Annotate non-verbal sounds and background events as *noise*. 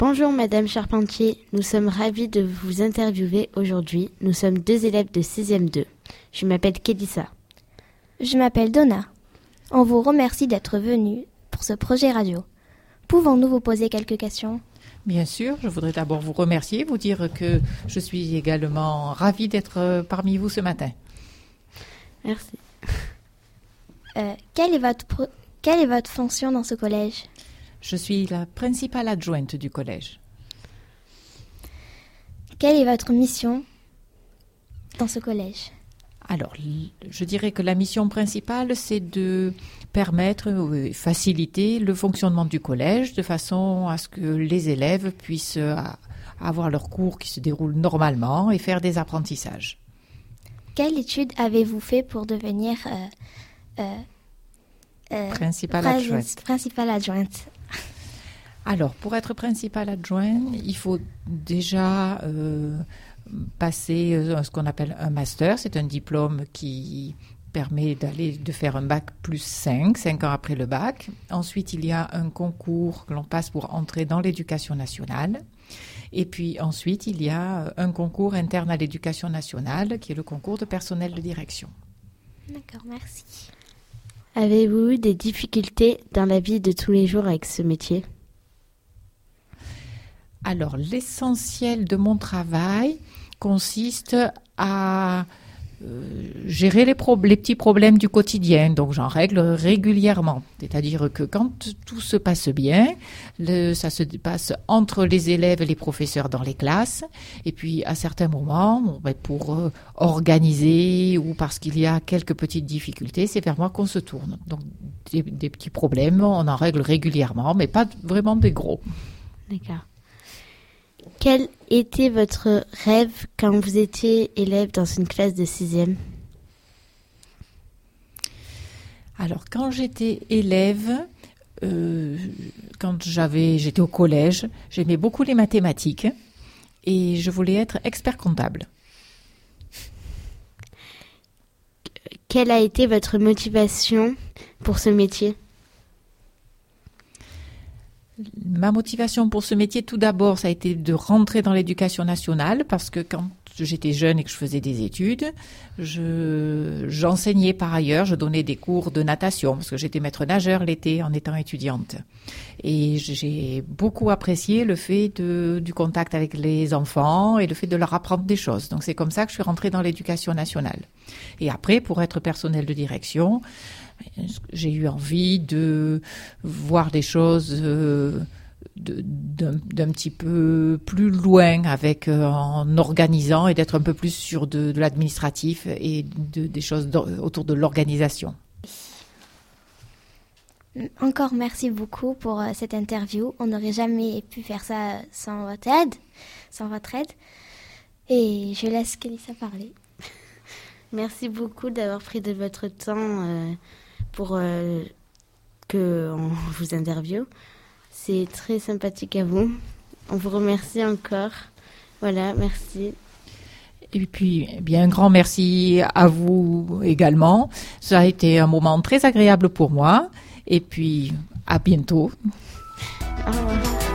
Bonjour Madame Charpentier, nous sommes ravis de vous interviewer aujourd'hui. Nous sommes deux élèves de 6e 2. Je m'appelle Kélissa. Je m'appelle Donna. On vous remercie d'être venu pour ce projet radio. Pouvons-nous vous poser quelques questions? Bien sûr, je voudrais d'abord vous remercier, vous dire que je suis également ravie d'être parmi vous ce matin. Merci. Euh, quelle, est votre, quelle est votre fonction dans ce collège? Je suis la principale adjointe du collège. Quelle est votre mission dans ce collège? Alors, je dirais que la mission principale, c'est de permettre, faciliter le fonctionnement du collège de façon à ce que les élèves puissent euh, avoir leurs cours qui se déroulent normalement et faire des apprentissages. Quelle étude avez-vous fait pour devenir euh, euh, principale adjointe Principale adjointe? Alors, pour être principale adjointe, il faut déjà passer euh, ce qu'on appelle un master. C'est un diplôme qui permet d'aller de faire un bac plus 5, 5 ans après le bac. Ensuite, il y a un concours que l'on passe pour entrer dans l'éducation nationale. Et puis ensuite, il y a un concours interne à l'éducation nationale qui est le concours de personnel de direction. D'accord, merci. Avez-vous eu des difficultés dans la vie de tous les jours avec ce métier? Alors, l'essentiel de mon travail, consiste à euh, gérer les, petits problèmes du quotidien. Donc j'en règle régulièrement. C'est-à-dire que quand tout se passe bien, ça se passe entre les élèves et les professeurs dans les classes. Et puis à certains moments, ben, pour euh, organiser ou parce qu'il y a quelques petites difficultés, c'est vers moi qu'on se tourne. Donc des, des petits problèmes, on en règle régulièrement, mais pas vraiment des gros. D'accord. Quel était votre rêve quand vous étiez élève dans une classe de sixième? Alors, quand j'étais élève, euh, quand j'avais, j'étais au collège, j'aimais beaucoup les mathématiques et je voulais être expert comptable. Quelle a été votre motivation pour ce métier? Ma motivation pour ce métier, tout d'abord, ça a été de rentrer dans l'éducation nationale parce que quand j'étais jeune et que je faisais des études, je, j'enseignais par ailleurs, je donnais des cours de natation parce que j'étais maître nageur l'été en étant étudiante. Et j'ai beaucoup apprécié le fait de, du contact avec les enfants et le fait de leur apprendre des choses. Donc c'est comme ça que je suis rentrée dans l'éducation nationale. Et après, pour être personnel de direction, j'ai eu envie de voir des choses euh, d'un petit peu plus loin avec euh, en organisant et d'être un peu plus sur de, l'administratif et de, des choses autour de l'organisation. Encore merci beaucoup pour euh, cette interview. On n'aurait jamais pu faire ça sans votre aide, sans votre aide. Et je laisse Kelissa parler. *laughs* Merci beaucoup d'avoir pris de votre temps pour euh, qu'on vous interviewe. C'est très sympathique à vous. On vous remercie encore. Voilà, merci. Et puis, eh bien, un grand merci à vous également. Ça a été un moment très agréable pour moi. Et puis, à bientôt. Au revoir.